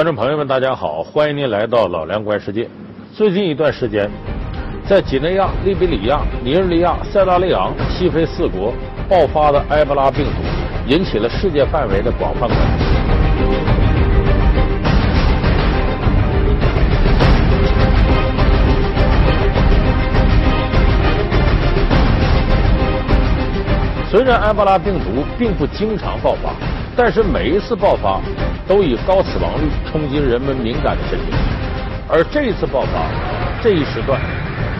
观众朋友们，大家好，欢迎您来到老梁观世界。最近一段时间，在几内亚、利比里亚、尼日利亚、塞拉利昂、西非四国爆发的埃博拉病毒，引起了世界范围的广泛关注。虽然埃博拉病毒并不经常爆发，但是每一次爆发。都以高死亡率冲击人们敏感的神经，而这一次爆发，这一时段，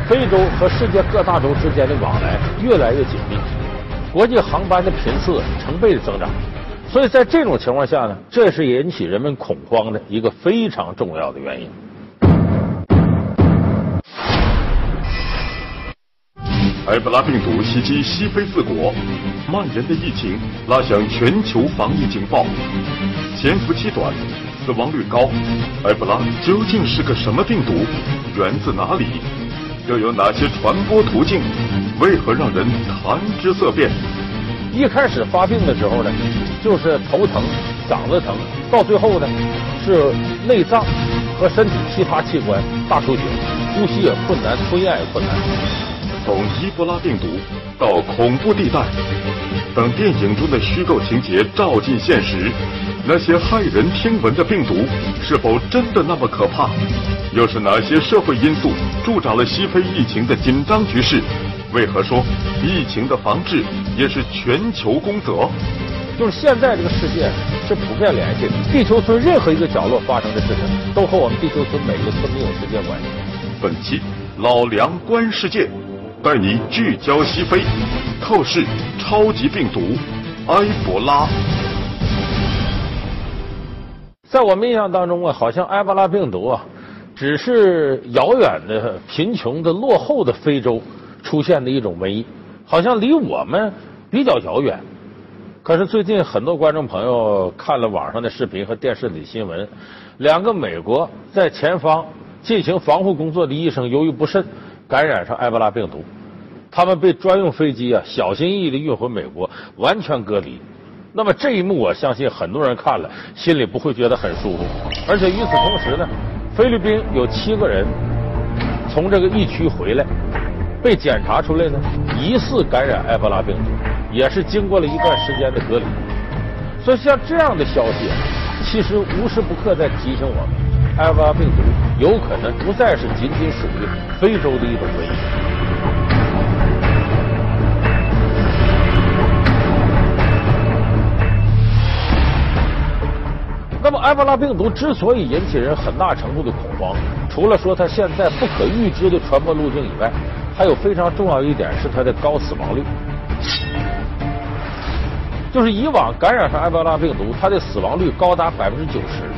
非洲和世界各大洲之间的往来越来越紧密，国际航班的频次成倍的增长，所以在这种情况下呢，这是引起人们恐慌的一个非常重要的原因。埃博拉病毒袭击西非四国，蔓延的疫情拉响全球防疫警报。潜伏期短，死亡率高。埃博拉究竟是个什么病毒？源自哪里？又有哪些传播途径？为何让人谈之色变？一开始发病的时候呢，就是头疼、嗓子疼，到最后呢，是内脏和身体其他器官大出血，呼吸也困难，吞咽也困难。从伊波拉病毒到恐怖地带，等电影中的虚构情节照进现实。那些骇人听闻的病毒是否真的那么可怕？又是哪些社会因素助长了西非疫情的紧张局势？为何说疫情的防治也是全球公责？就是现在这个世界是普遍联系的，地球村任何一个角落发生的事情，都和我们地球村每一个村民有直接关系。本期老梁观世界，带你聚焦西非，透视超级病毒埃博拉。在我们印象当中啊，好像埃博拉病毒啊，只是遥远的、贫穷的、落后的非洲出现的一种瘟疫，好像离我们比较遥远。可是最近很多观众朋友看了网上的视频和电视里新闻，两个美国在前方进行防护工作的医生由于不慎感染上埃博拉病毒，他们被专用飞机啊小心翼翼的运回美国，完全隔离。那么这一幕，我相信很多人看了，心里不会觉得很舒服。而且与此同时呢，菲律宾有七个人从这个疫区回来，被检查出来呢，疑似感染埃博拉病毒，也是经过了一段时间的隔离。所以像这样的消息，其实无时不刻在提醒我们，埃博拉病毒有可能不再是仅仅属于非洲的一种瘟疫。那么，埃博拉病毒之所以引起人很大程度的恐慌，除了说它现在不可预知的传播路径以外，还有非常重要一点是它的高死亡率。就是以往感染上埃博拉病毒，它的死亡率高达百分之九十。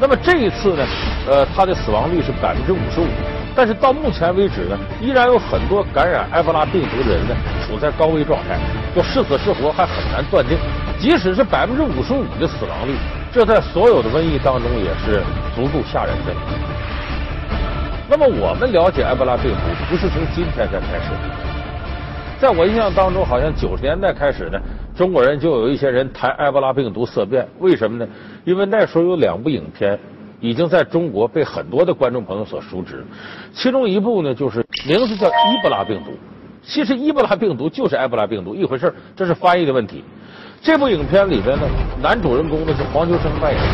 那么这一次呢，呃，它的死亡率是百分之五十五。但是到目前为止呢，依然有很多感染埃博拉病毒的人呢处在高危状态，就是死是活还很难断定。即使是百分之五十五的死亡率。这在所有的瘟疫当中也是足够吓人的。那么我们了解埃博拉病毒不是从今天才开始，在我印象当中，好像九十年代开始呢，中国人就有一些人谈埃博拉病毒色变。为什么呢？因为那时候有两部影片已经在中国被很多的观众朋友所熟知，其中一部呢就是名字叫伊博拉病毒，其实伊博拉病毒就是埃博拉病毒一回事这是翻译的问题。这部影片里边呢，男主人公呢是黄秋生扮演的。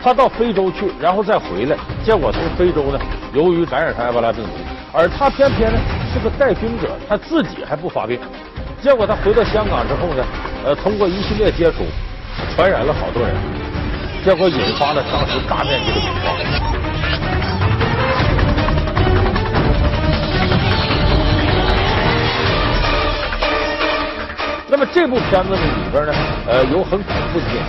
他到非洲去，然后再回来，结果从非洲呢，由于感染上埃博拉病毒，而他偏偏呢是个带菌者，他自己还不发病。结果他回到香港之后呢，呃，通过一系列接触，传染了好多人，结果引发了当时大面积的恐慌。那么这部片子呢里边呢，呃，有很恐怖的镜头，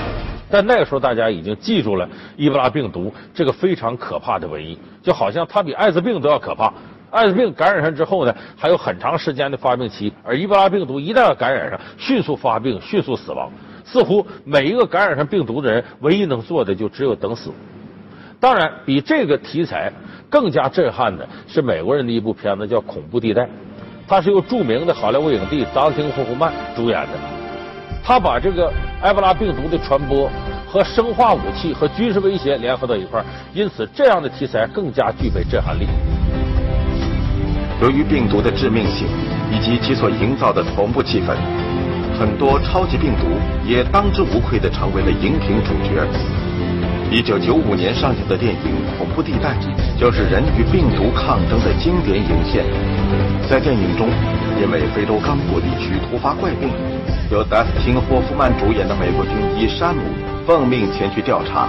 但那个时候大家已经记住了伊波拉病毒这个非常可怕的瘟疫，就好像它比艾滋病都要可怕。艾滋病感染上之后呢，还有很长时间的发病期，而伊波拉病毒一旦要感染上，迅速发病，迅速死亡。似乎每一个感染上病毒的人，唯一能做的就只有等死。当然，比这个题材更加震撼的是美国人的一部片子，叫《恐怖地带》。它是由著名的好莱坞影帝达斯汀·霍夫曼主演的。他把这个埃博拉病毒的传播和生化武器和军事威胁联合到一块儿，因此这样的题材更加具备震撼力。由于病毒的致命性以及其所营造的恐怖气氛，很多超级病毒也当之无愧地成为了荧屏主角。一九九五年上映的电影《恐怖地带》就是人与病毒抗争的经典影现。在电影中，因为非洲刚果地区突发怪病，由达斯汀·霍夫曼主演的美国军医山姆奉命前去调查。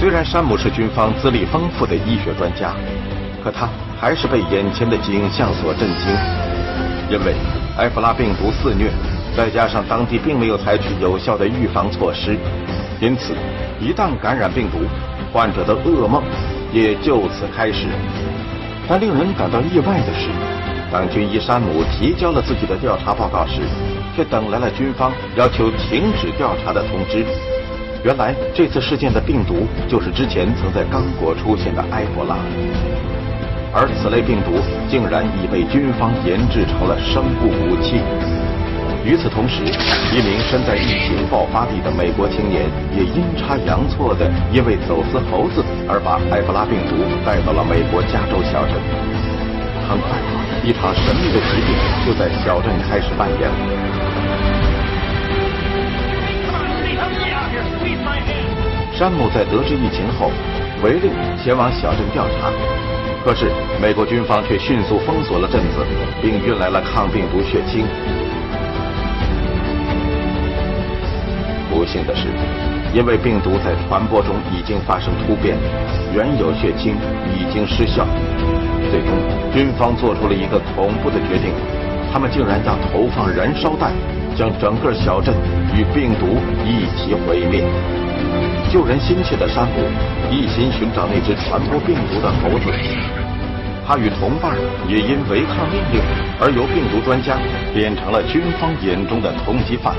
虽然山姆是军方资历丰富的医学专家，可他还是被眼前的景象所震惊。因为埃博拉病毒肆虐，再加上当地并没有采取有效的预防措施，因此一旦感染病毒，患者的噩梦也就此开始。但令人感到意外的是，当军医山姆提交了自己的调查报告时，却等来了军方要求停止调查的通知。原来这次事件的病毒就是之前曾在刚果出现的埃博拉，而此类病毒竟然已被军方研制成了生物武器。与此同时，一名身在疫情爆发地的美国青年也阴差阳错的因为走私猴子而把埃博拉病毒带到了美国加州小镇。很快，一场神秘的疾病就在小镇开始蔓延。山姆在得知疫情后，违令前往小镇调查，可是美国军方却迅速封锁了镇子，并运来了抗病毒血清。不幸的是，因为病毒在传播中已经发生突变，原有血清已经失效。最终，军方做出了一个恐怖的决定，他们竟然要投放燃烧弹，将整个小镇与病毒一起毁灭。救人心切的山姆一心寻找那只传播病毒的猴子，他与同伴也因违抗命令而由病毒专家变成了军方眼中的通缉犯。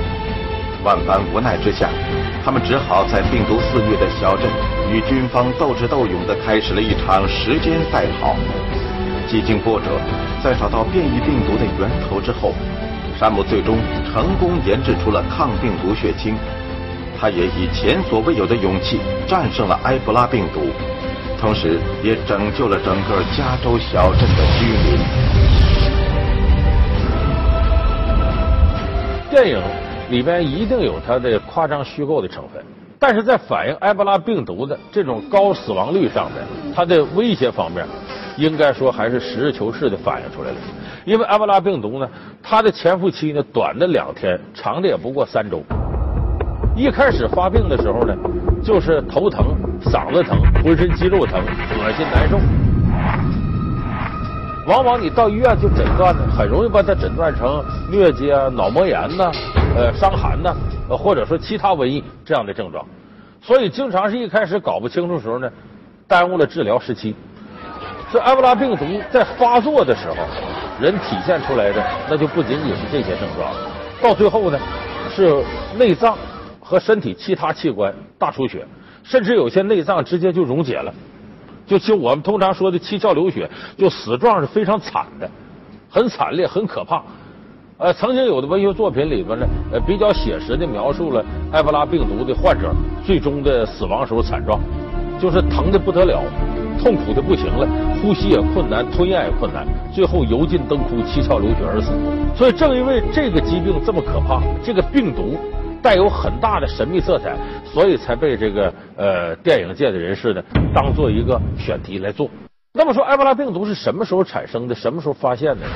万般无奈之下，他们只好在病毒肆虐的小镇与军方斗智斗勇地开始了一场时间赛跑。几经波折，在找到变异病毒的源头之后，山姆最终成功研制出了抗病毒血清。他也以前所未有的勇气战胜了埃博拉病毒，同时也拯救了整个加州小镇的居民。电影里边一定有它的夸张虚构的成分，但是在反映埃博拉病毒的这种高死亡率上面，它的威胁方面，应该说还是实事求是的反映出来了。因为埃博拉病毒呢，它的潜伏期呢短的两天，长的也不过三周。一开始发病的时候呢，就是头疼、嗓子疼、浑身肌肉疼、恶心难受。往往你到医院去诊断呢，很容易把它诊断成疟疾啊、脑膜炎呐、呃伤寒呐，或者说其他瘟疫这样的症状。所以经常是一开始搞不清楚时候呢，耽误了治疗时期。这埃博拉病毒在发作的时候，人体现出来的那就不仅仅是这些症状，到最后呢是内脏。和身体其他器官大出血，甚至有些内脏直接就溶解了，就就我们通常说的七窍流血，就死状是非常惨的，很惨烈，很可怕。呃，曾经有的文学作品里边呢，呃，比较写实的描述了埃博拉病毒的患者最终的死亡时候惨状，就是疼的不得了，痛苦的不行了，呼吸也困难，吞咽也困难，最后油尽灯枯，七窍流血而死。所以正因为这个疾病这么可怕，这个病毒。带有很大的神秘色彩，所以才被这个呃电影界的人士呢当做一个选题来做。那么说，埃博拉病毒是什么时候产生的？什么时候发现的？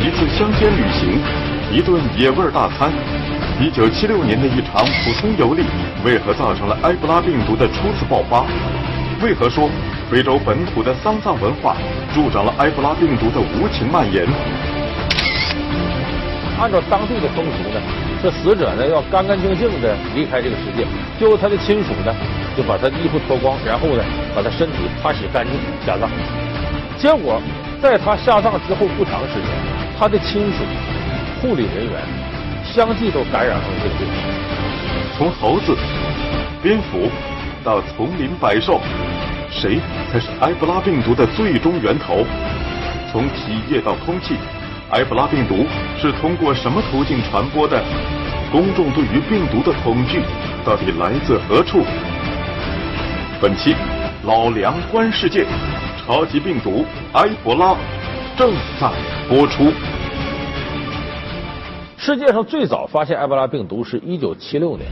一次乡间旅行，一顿野味大餐。一九七六年的一场普通游历，为何造成了埃博拉病毒的初次爆发？为何说非洲本土的丧葬文化助长了埃博拉病毒的无情蔓延？按照当地的风俗呢，这死者呢要干干净净的离开这个世界，最后他的亲属呢就把他的衣服脱光，然后呢把他身体擦洗干净下葬。结果在他下葬之后不长时间，他的亲属、护理人员。相继都感染了这个病，从猴子、蝙蝠到丛林百兽，谁才是埃博拉病毒的最终源头？从体液到空气，埃博拉病毒是通过什么途径传播的？公众对于病毒的恐惧到底来自何处？本期老梁观世界，超级病毒埃博拉正在播出。世界上最早发现埃博拉病毒是一九七六年，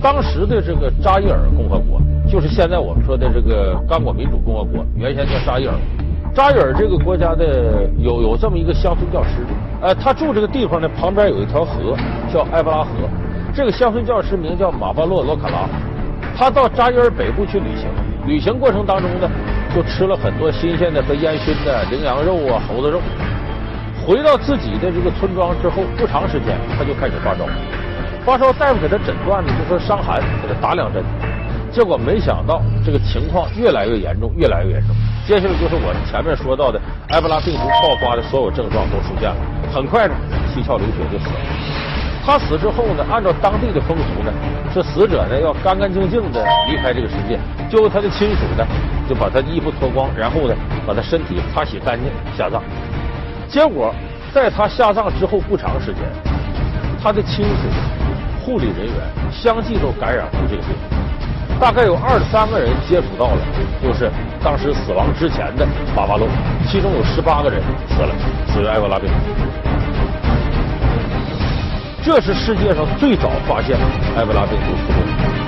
当时的这个扎伊尔共和国，就是现在我们说的这个刚果民主共和国，原先叫扎伊尔。扎伊尔这个国家的有有这么一个乡村教师，呃，他住这个地方呢，旁边有一条河叫埃博拉河。这个乡村教师名叫马巴洛罗卡拉，他到扎伊尔北部去旅行，旅行过程当中呢，就吃了很多新鲜的和烟熏的羚羊肉啊、猴子肉。回到自己的这个村庄之后，不长时间他就开始发烧，发烧大夫给他诊断呢，就说伤寒，给他打两针。结果没想到这个情况越来越严重，越来越严重。接下来就是我前面说到的埃博拉病毒爆发的所有症状都出现了。很快呢，七窍流血就死了。他死之后呢，按照当地的风俗呢，是死者呢要干干净净的离开这个世界，就由他的亲属呢就把他衣服脱光，然后呢把他身体擦洗干净下葬。结果在他下葬之后不长时间，他的亲属、护理人员相继都感染了这个病。大概有二三个人接触到了，就是当时死亡之前的巴巴洛，其中有十八个人死了，死于埃博拉病毒。这是世界上最早发现埃博拉病毒出现。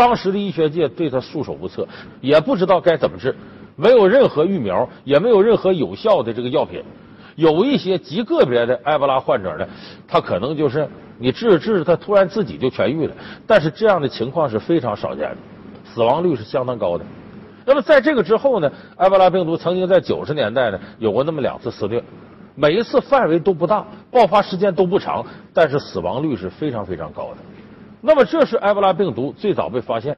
当时的医学界对他束手无策，也不知道该怎么治，没有任何疫苗，也没有任何有效的这个药品。有一些极个别的埃博拉患者呢，他可能就是你治着治，他突然自己就痊愈了。但是这样的情况是非常少见的，死亡率是相当高的。那么在这个之后呢，埃博拉病毒曾经在九十年代呢有过那么两次肆虐，每一次范围都不大，爆发时间都不长，但是死亡率是非常非常高的。那么，这是埃博拉病毒最早被发现。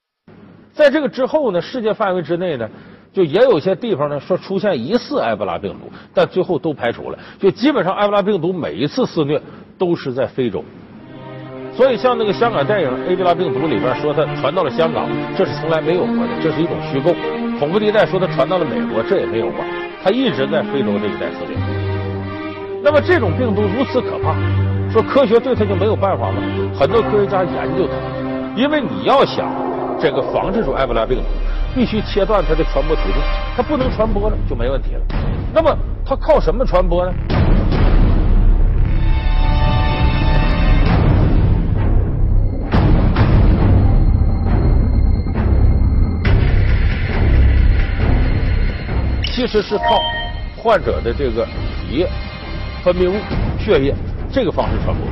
在这个之后呢，世界范围之内呢，就也有些地方呢说出现疑似埃博拉病毒，但最后都排除了。就基本上埃博拉病毒每一次肆虐都是在非洲。所以，像那个香港电影《埃博拉病毒》里边说它传到了香港，这是从来没有过的，这是一种虚构。恐怖地带说它传到了美国，这也没有过，它一直在非洲这一带肆虐。那么，这种病毒如此可怕。说科学对它就没有办法吗？很多科学家研究它，因为你要想这个防治住埃博拉病毒，必须切断它的传播途径，它不能传播了就没问题了。那么它靠什么传播呢？其实是靠患者的这个体液、分泌物、血液。这个方式传播，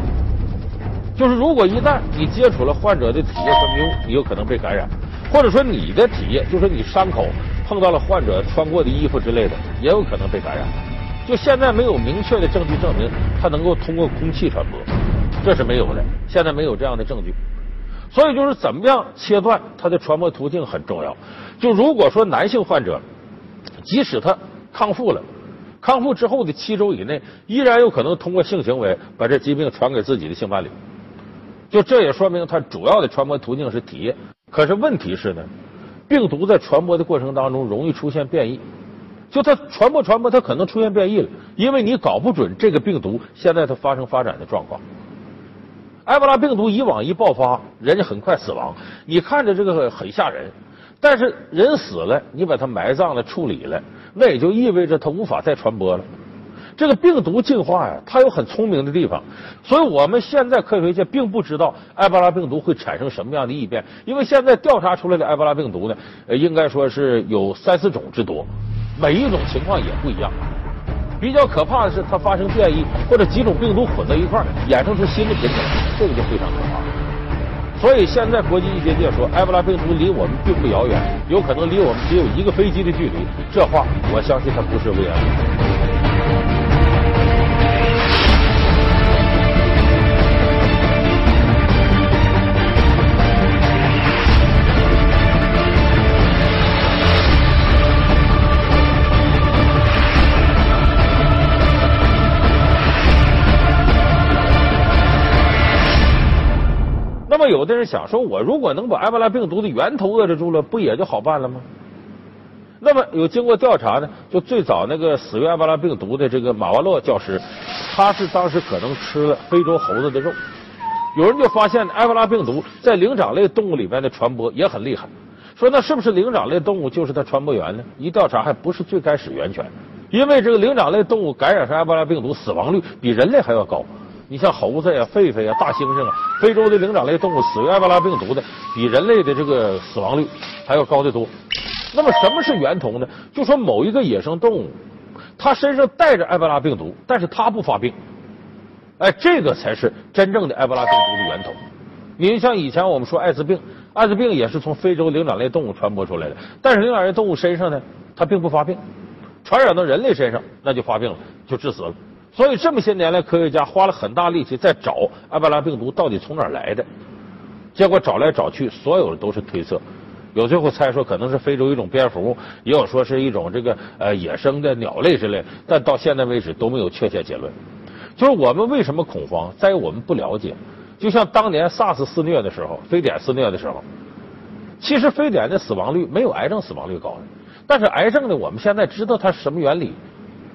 就是如果一旦你接触了患者的体液分泌物，你有可能被感染；或者说你的体液，就是你伤口碰到了患者穿过的衣服之类的，也有可能被感染。就现在没有明确的证据证明它能够通过空气传播，这是没有的，现在没有这样的证据。所以就是怎么样切断它的传播途径很重要。就如果说男性患者，即使他康复了。康复之后的七周以内，依然有可能通过性行为把这疾病传给自己的性伴侣。就这也说明它主要的传播途径是体液。可是问题是呢，病毒在传播的过程当中容易出现变异。就它传播传播，它可能出现变异了，因为你搞不准这个病毒现在它发生发展的状况。埃博拉病毒以往一爆发，人家很快死亡，你看着这个很吓人。但是人死了，你把它埋葬了、处理了。那也就意味着它无法再传播了。这个病毒进化呀，它有很聪明的地方，所以我们现在科学界并不知道埃博拉病毒会产生什么样的异变，因为现在调查出来的埃博拉病毒呢，应该说是有三四种之多，每一种情况也不一样。比较可怕的是它发生变异，或者几种病毒混到一块儿，衍生出新的品种，这个就非常可怕。所以现在国际医学界说，埃博拉病毒离我们并不遥远，有可能离我们只有一个飞机的距离。这话我相信它不是危言。有的人想说，我如果能把埃博拉病毒的源头遏制住了，不也就好办了吗？那么有经过调查呢，就最早那个死于埃博拉病毒的这个马瓦洛教师，他是当时可能吃了非洲猴子的肉。有人就发现埃博拉病毒在灵长类动物里面的传播也很厉害，说那是不是灵长类动物就是它传播源呢？一调查还不是最开始源泉，因为这个灵长类动物感染上埃博拉病毒死亡率比人类还要高。你像猴子呀、狒狒呀、大猩猩啊，非洲的灵长类动物死于埃博拉病毒的，比人类的这个死亡率还要高得多。那么什么是源头呢？就说某一个野生动物，它身上带着埃博拉病毒，但是它不发病。哎，这个才是真正的埃博拉病毒的源头。你像以前我们说艾滋病，艾滋病也是从非洲灵长类动物传播出来的，但是灵长类动物身上呢，它并不发病，传染到人类身上那就发病了，就致死了。所以这么些年来，科学家花了很大力气在找埃博拉病毒到底从哪儿来的，结果找来找去，所有的都是推测。有最后猜说可能是非洲一种蝙蝠，也有说是一种这个呃野生的鸟类之类，但到现在为止都没有确切结论。就是我们为什么恐慌，在于我们不了解。就像当年 SARS 肆虐的时候，非典肆虐的时候，其实非典的死亡率没有癌症死亡率高，但是癌症呢，我们现在知道它是什么原理。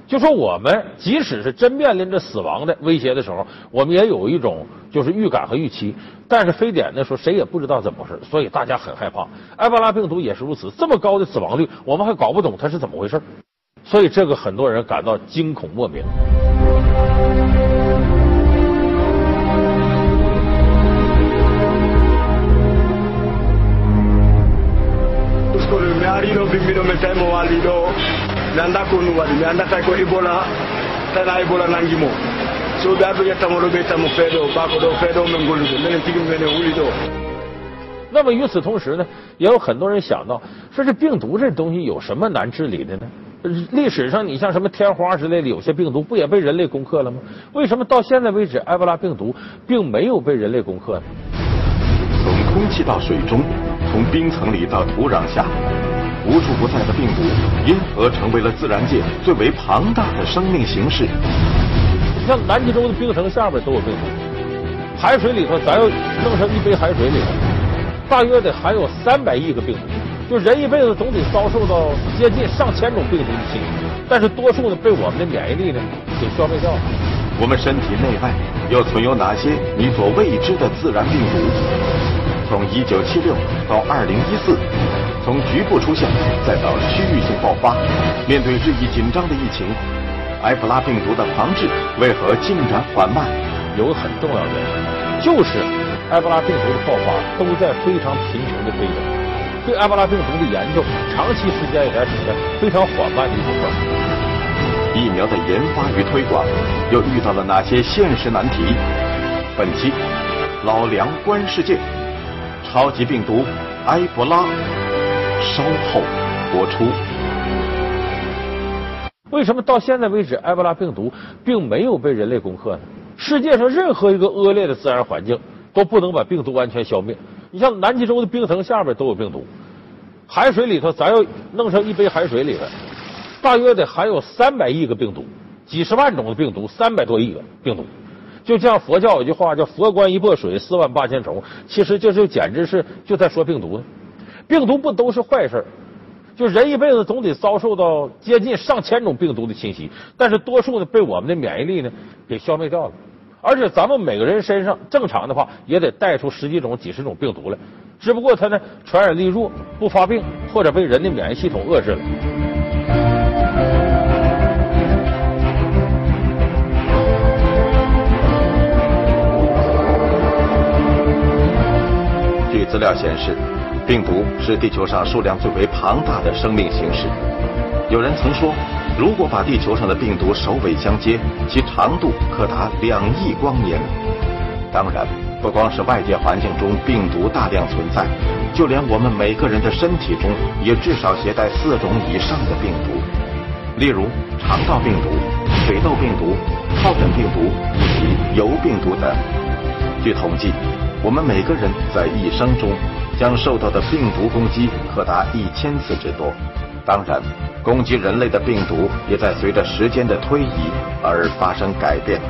就说我们即使是真面临着死亡的威胁的时候，我们也有一种就是预感和预期。但是非典那时候谁也不知道怎么回事，所以大家很害怕。埃博拉病毒也是如此，这么高的死亡率，我们还搞不懂它是怎么回事，所以这个很多人感到惊恐莫名。那么与此同时呢，也有很多人想到，说这病毒这东西有什么难治理的呢？历史上你像什么天花之类的，有些病毒不也被人类攻克了吗？为什么到现在为止，埃博拉病毒并没有被人类攻克呢？从空气到水中，从冰层里到土壤下，无处不在的病毒，因何成为了自然界最为庞大的生命形式？你像南极洲的冰层下边都有病毒，海水里头咱要弄上一杯海水里头，大约得含有三百亿个病毒。就人一辈子总得遭受到接近上千种病毒的侵袭，但是多数呢被我们的免疫力呢给消灭掉了。我们身体内外又存有哪些你所未知的自然病毒？从一九七六到二零一四，从局部出现再到区域性爆发，面对日益紧张的疫情，埃博拉病毒的防治为何进展缓慢？有个很重要的原因，就是埃博拉病毒的爆发都在非常贫穷的非洲。对埃博拉病毒的研究，长期时间以来处在非常缓慢的一种状态。疫苗的研发与推广又遇到了哪些现实难题？本期老梁观世界，超级病毒埃博拉，稍后播出。为什么到现在为止，埃博拉病毒并没有被人类攻克呢？世界上任何一个恶劣的自然环境都不能把病毒完全消灭。你像南极洲的冰层下边都有病毒，海水里头咱要弄上一杯海水里头，大约得含有三百亿个病毒，几十万种的病毒，三百多亿个病毒。就像佛教有句话叫“佛观一钵水，四万八千虫”，其实这就简直是就在说病毒呢。病毒不都是坏事就人一辈子总得遭受到接近上千种病毒的侵袭，但是多数呢被我们的免疫力呢给消灭掉了。而且咱们每个人身上正常的话，也得带出十几种、几十种病毒来，只不过它呢传染力弱，不发病，或者被人的免疫系统遏制了。据资料显示，病毒是地球上数量最为庞大的生命形式。有人曾说。如果把地球上的病毒首尾相接，其长度可达两亿光年。当然，不光是外界环境中病毒大量存在，就连我们每个人的身体中也至少携带四种以上的病毒，例如肠道病毒、水痘病毒、疱疹病毒以及疣病毒等。据统计，我们每个人在一生中将受到的病毒攻击可达一千次之多。当然。攻击人类的病毒也在随着时间的推移而发生改变。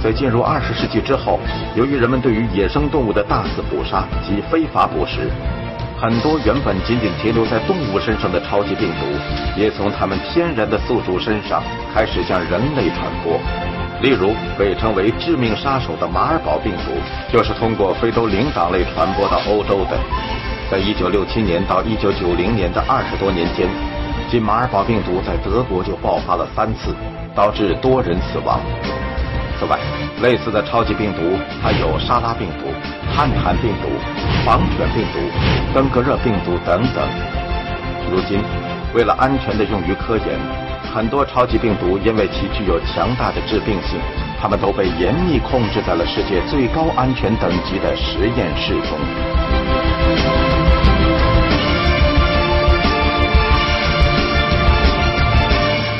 在进入二十世纪之后，由于人们对于野生动物的大肆捕杀及非法捕食，很多原本仅仅停留在动物身上的超级病毒，也从它们天然的宿主身上开始向人类传播。例如，被称为致命杀手的马尔堡病毒，就是通过非洲灵长类传播到欧洲的。在一九六七年到一九九零年的二十多年间，仅马尔堡病毒在德国就爆发了三次，导致多人死亡。此外，类似的超级病毒还有沙拉病毒、汉坦病毒、狂犬病毒、登革热病毒等等。如今，为了安全的用于科研，很多超级病毒因为其具有强大的致病性，它们都被严密控制在了世界最高安全等级的实验室中。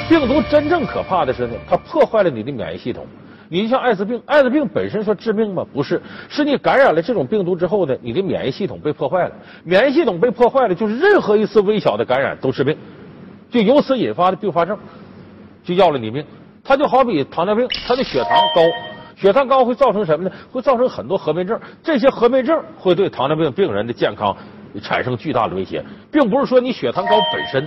病毒真正可怕的是呢，它破坏了你的免疫系统。你像艾滋病，艾滋病本身说致命吗？不是，是你感染了这种病毒之后呢，你的免疫系统被破坏了。免疫系统被破坏了，就是任何一次微小的感染都致病，就由此引发的并发症，就要了你命。它就好比糖尿病，它的血糖高，血糖高会造成什么呢？会造成很多合并症，这些合并症会对糖尿病病人的健康产生巨大的威胁，并不是说你血糖高本身。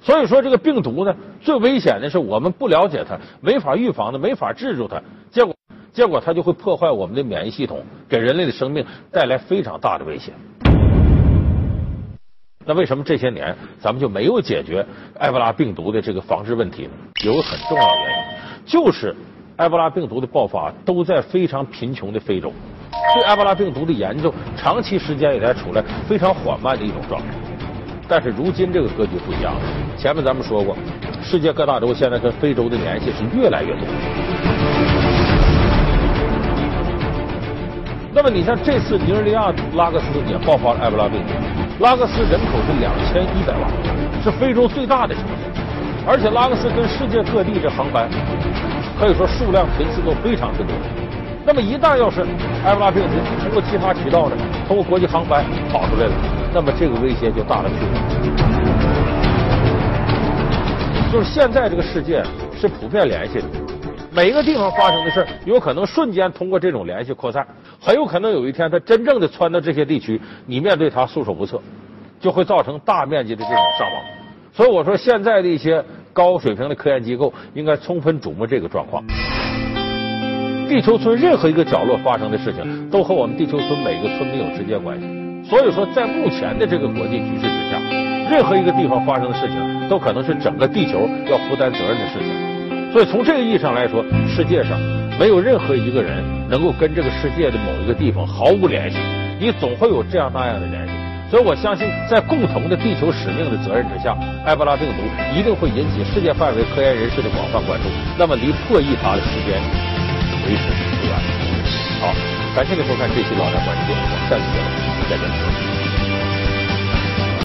所以说，这个病毒呢，最危险的是我们不了解它，没法预防它，没法治住它，结果结果它就会破坏我们的免疫系统，给人类的生命带来非常大的危险。那为什么这些年咱们就没有解决埃博拉病毒的这个防治问题呢？有个很重要的原因，就是埃博拉病毒的爆发都在非常贫穷的非洲，对埃博拉病毒的研究长期时间以来处在非常缓慢的一种状态。但是如今这个格局不一样了。前面咱们说过，世界各大洲现在跟非洲的联系是越来越多。那么你像这次尼日利亚拉各斯也爆发了埃博拉病毒，拉各斯人口是两千一百万，是非洲最大的城市，而且拉各斯跟世界各地这航班可以说数量频次都非常之多。那么一旦要是埃博拉病毒通过其他渠道呢，通过国际航班跑出来了。那么这个威胁就大了去了。就是现在这个世界是普遍联系的，每一个地方发生的事有可能瞬间通过这种联系扩散，很有可能有一天它真正的窜到这些地区，你面对它束手无策，就会造成大面积的这种伤亡。所以我说，现在的一些高水平的科研机构应该充分瞩目这个状况。地球村任何一个角落发生的事情，都和我们地球村每个村民有直接关系。所以说，在目前的这个国际局势之下，任何一个地方发生的事情，都可能是整个地球要负担责任的事情。所以从这个意义上来说，世界上没有任何一个人能够跟这个世界的某一个地方毫无联系，你总会有这样那样的联系。所以我相信，在共同的地球使命的责任之下，埃博拉病毒一定会引起世界范围科研人士的广泛关注。那么，离破译它的时间为时不远。好，感谢您收看这期《老梁观世界》，我们下期节目。再见。